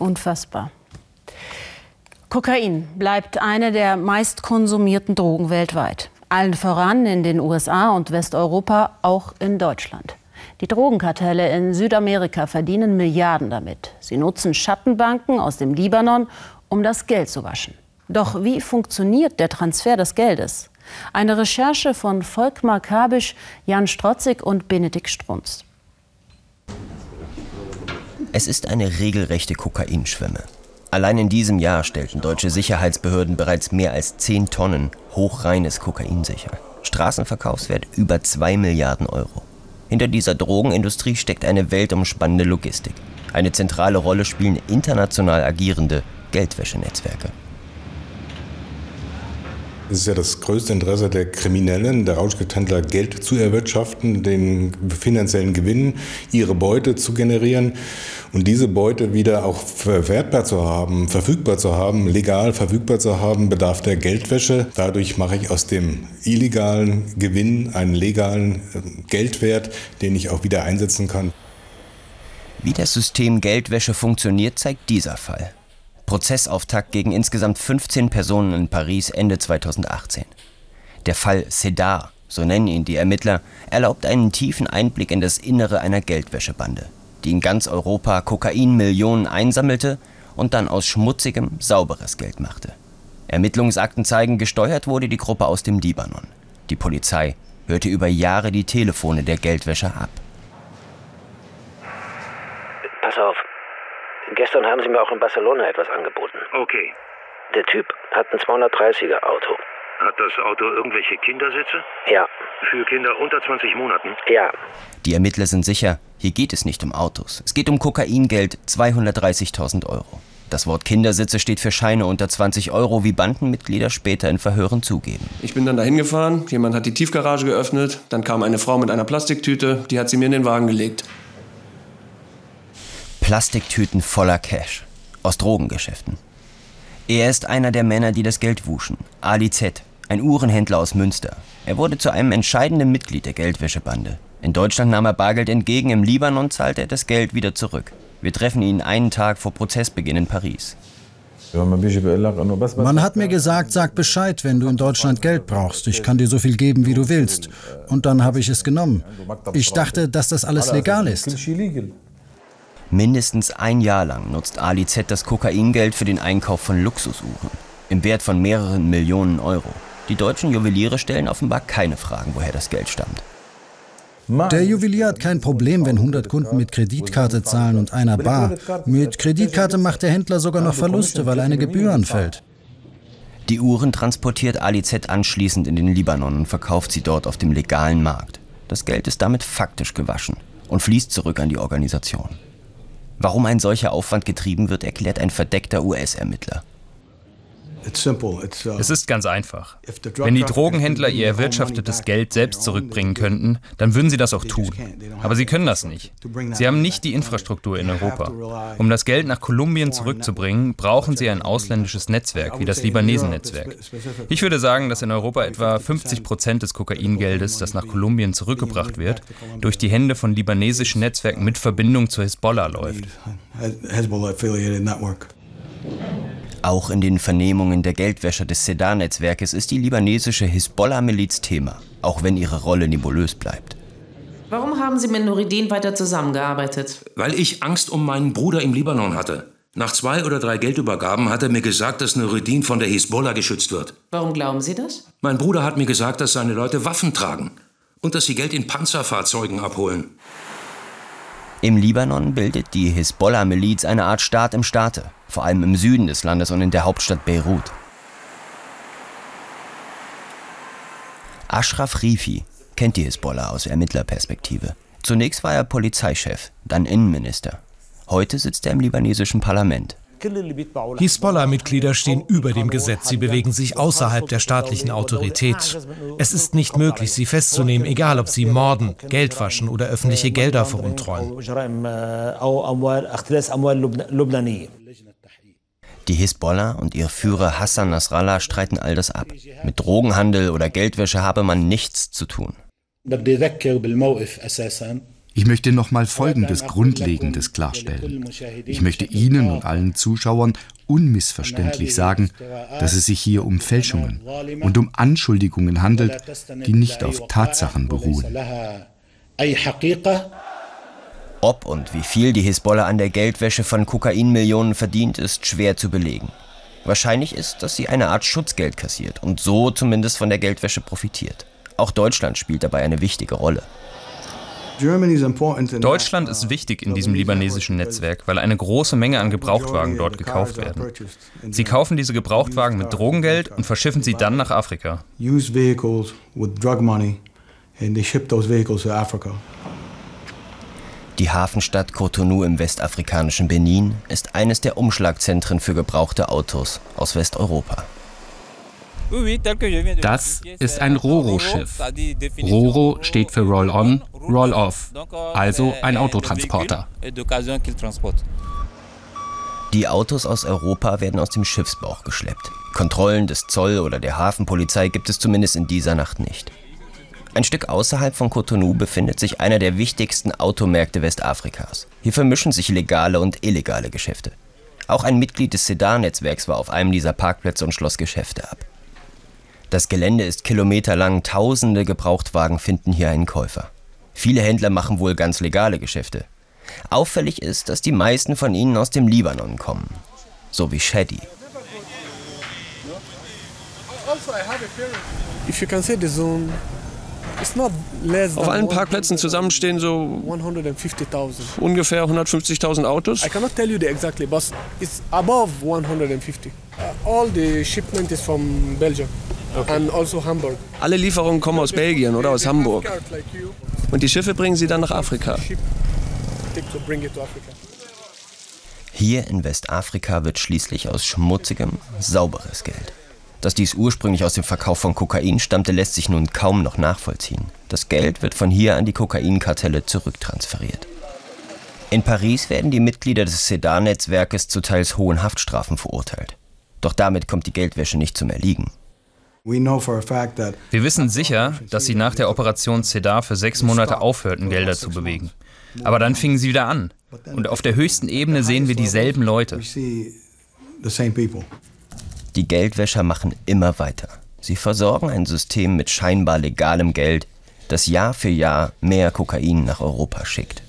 Unfassbar. Kokain bleibt eine der meistkonsumierten Drogen weltweit. Allen voran in den USA und Westeuropa, auch in Deutschland. Die Drogenkartelle in Südamerika verdienen Milliarden damit. Sie nutzen Schattenbanken aus dem Libanon, um das Geld zu waschen. Doch wie funktioniert der Transfer des Geldes? Eine Recherche von Volkmar Kabisch, Jan Strotzig und Benedikt Strunz. Es ist eine regelrechte Kokainschwemme. Allein in diesem Jahr stellten deutsche Sicherheitsbehörden bereits mehr als 10 Tonnen hochreines Kokain sicher. Straßenverkaufswert über 2 Milliarden Euro. Hinter dieser Drogenindustrie steckt eine weltumspannende Logistik. Eine zentrale Rolle spielen international agierende Geldwäschenetzwerke. Es ist ja das größte Interesse der Kriminellen, der Rauschgifthändler, Geld zu erwirtschaften, den finanziellen Gewinn, ihre Beute zu generieren und diese Beute wieder auch verwertbar zu haben, verfügbar zu haben, legal verfügbar zu haben, bedarf der Geldwäsche. Dadurch mache ich aus dem illegalen Gewinn einen legalen äh, Geldwert, den ich auch wieder einsetzen kann. Wie das System Geldwäsche funktioniert, zeigt dieser Fall. Prozessauftakt gegen insgesamt 15 Personen in Paris Ende 2018. Der Fall Cedar, so nennen ihn die Ermittler, erlaubt einen tiefen Einblick in das Innere einer Geldwäschebande, die in ganz Europa Kokainmillionen einsammelte und dann aus schmutzigem sauberes Geld machte. Ermittlungsakten zeigen, gesteuert wurde die Gruppe aus dem Libanon. Die Polizei hörte über Jahre die Telefone der Geldwäscher ab. Pass auf, Gestern haben sie mir auch in Barcelona etwas angeboten. Okay. Der Typ hat ein 230er Auto. Hat das Auto irgendwelche Kindersitze? Ja. Für Kinder unter 20 Monaten? Ja. Die Ermittler sind sicher, hier geht es nicht um Autos. Es geht um Kokaingeld 230.000 Euro. Das Wort Kindersitze steht für Scheine unter 20 Euro, wie Bandenmitglieder später in Verhören zugeben. Ich bin dann dahin gefahren, jemand hat die Tiefgarage geöffnet, dann kam eine Frau mit einer Plastiktüte, die hat sie mir in den Wagen gelegt. Plastiktüten voller Cash. Aus Drogengeschäften. Er ist einer der Männer, die das Geld wuschen. Ali Z., ein Uhrenhändler aus Münster. Er wurde zu einem entscheidenden Mitglied der Geldwäschebande. In Deutschland nahm er Bargeld entgegen, im Libanon zahlte er das Geld wieder zurück. Wir treffen ihn einen Tag vor Prozessbeginn in Paris. Man hat mir gesagt, sag Bescheid, wenn du in Deutschland Geld brauchst. Ich kann dir so viel geben, wie du willst. Und dann habe ich es genommen. Ich dachte, dass das alles legal ist. Mindestens ein Jahr lang nutzt Ali Z das Kokaingeld für den Einkauf von Luxusuhren im Wert von mehreren Millionen Euro. Die deutschen Juweliere stellen offenbar keine Fragen, woher das Geld stammt. Der Juwelier hat kein Problem, wenn 100 Kunden mit Kreditkarte zahlen und einer bar. Mit Kreditkarte macht der Händler sogar noch Verluste, weil eine Gebühr anfällt. Die Uhren transportiert Ali Z anschließend in den Libanon und verkauft sie dort auf dem legalen Markt. Das Geld ist damit faktisch gewaschen und fließt zurück an die Organisation. Warum ein solcher Aufwand getrieben wird, erklärt ein verdeckter US-Ermittler. Uh, es ist ganz einfach. Wenn die Drogenhändler ihr erwirtschaftetes Geld selbst zurückbringen könnten, dann würden sie das auch tun. Aber sie können das nicht. Sie haben nicht die Infrastruktur in Europa. Um das Geld nach Kolumbien zurückzubringen, brauchen sie ein ausländisches Netzwerk, wie das Libanesen-Netzwerk. Ich würde sagen, dass in Europa etwa 50 Prozent des Kokaingeldes, das nach Kolumbien zurückgebracht wird, durch die Hände von libanesischen Netzwerken mit Verbindung zur Hisbollah läuft. Auch in den Vernehmungen der Geldwäscher des Sedan-Netzwerkes ist die libanesische Hisbollah-Miliz Thema, auch wenn ihre Rolle nebulös bleibt. Warum haben Sie mit Nuridin weiter zusammengearbeitet? Weil ich Angst um meinen Bruder im Libanon hatte. Nach zwei oder drei Geldübergaben hat er mir gesagt, dass Nuridin von der Hisbollah geschützt wird. Warum glauben Sie das? Mein Bruder hat mir gesagt, dass seine Leute Waffen tragen und dass sie Geld in Panzerfahrzeugen abholen. Im Libanon bildet die Hisbollah-Miliz eine Art Staat im Staate, vor allem im Süden des Landes und in der Hauptstadt Beirut. Ashraf Rifi kennt die Hisbollah aus Ermittlerperspektive. Zunächst war er Polizeichef, dann Innenminister. Heute sitzt er im libanesischen Parlament. Hisbollah-Mitglieder stehen über dem Gesetz. Sie bewegen sich außerhalb der staatlichen Autorität. Es ist nicht möglich, sie festzunehmen, egal ob sie morden, Geld waschen oder öffentliche Gelder veruntreuen. Die Hisbollah und ihr Führer Hassan Nasrallah streiten all das ab. Mit Drogenhandel oder Geldwäsche habe man nichts zu tun. Ich möchte nochmal Folgendes Grundlegendes klarstellen. Ich möchte Ihnen und allen Zuschauern unmissverständlich sagen, dass es sich hier um Fälschungen und um Anschuldigungen handelt, die nicht auf Tatsachen beruhen. Ob und wie viel die Hisbollah an der Geldwäsche von Kokainmillionen verdient, ist schwer zu belegen. Wahrscheinlich ist, dass sie eine Art Schutzgeld kassiert und so zumindest von der Geldwäsche profitiert. Auch Deutschland spielt dabei eine wichtige Rolle. Deutschland ist wichtig in diesem libanesischen Netzwerk, weil eine große Menge an Gebrauchtwagen dort gekauft werden. Sie kaufen diese Gebrauchtwagen mit Drogengeld und verschiffen sie dann nach Afrika. Die Hafenstadt Cotonou im westafrikanischen Benin ist eines der Umschlagzentren für gebrauchte Autos aus Westeuropa. Das ist ein Roro-Schiff. Roro steht für Roll-on, Roll-off, also ein Autotransporter. Die Autos aus Europa werden aus dem Schiffsbauch geschleppt. Kontrollen des Zoll oder der Hafenpolizei gibt es zumindest in dieser Nacht nicht. Ein Stück außerhalb von Cotonou befindet sich einer der wichtigsten Automärkte Westafrikas. Hier vermischen sich legale und illegale Geschäfte. Auch ein Mitglied des Sedan-Netzwerks war auf einem dieser Parkplätze und schloss Geschäfte ab. Das Gelände ist kilometerlang, tausende Gebrauchtwagen finden hier einen Käufer. Viele Händler machen wohl ganz legale Geschäfte. Auffällig ist, dass die meisten von ihnen aus dem Libanon kommen. So wie Shadi. Auf allen Parkplätzen zusammen stehen so ungefähr 150.000 Autos. I cannot tell you the exactly, but it's above 150. Uh, all the shipment is from Belgium. Also Alle Lieferungen kommen aus Belgien oder aus Hamburg. Und die Schiffe bringen sie dann nach Afrika. Hier in Westafrika wird schließlich aus schmutzigem, sauberes Geld. Dass dies ursprünglich aus dem Verkauf von Kokain stammte, lässt sich nun kaum noch nachvollziehen. Das Geld wird von hier an die Kokainkartelle zurücktransferiert. In Paris werden die Mitglieder des Sedan-Netzwerkes zu teils hohen Haftstrafen verurteilt. Doch damit kommt die Geldwäsche nicht zum Erliegen. Wir wissen sicher, dass sie nach der Operation Cedar für sechs Monate aufhörten, Gelder zu bewegen. Aber dann fingen sie wieder an. Und auf der höchsten Ebene sehen wir dieselben Leute. Die Geldwäscher machen immer weiter. Sie versorgen ein System mit scheinbar legalem Geld, das Jahr für Jahr mehr Kokain nach Europa schickt.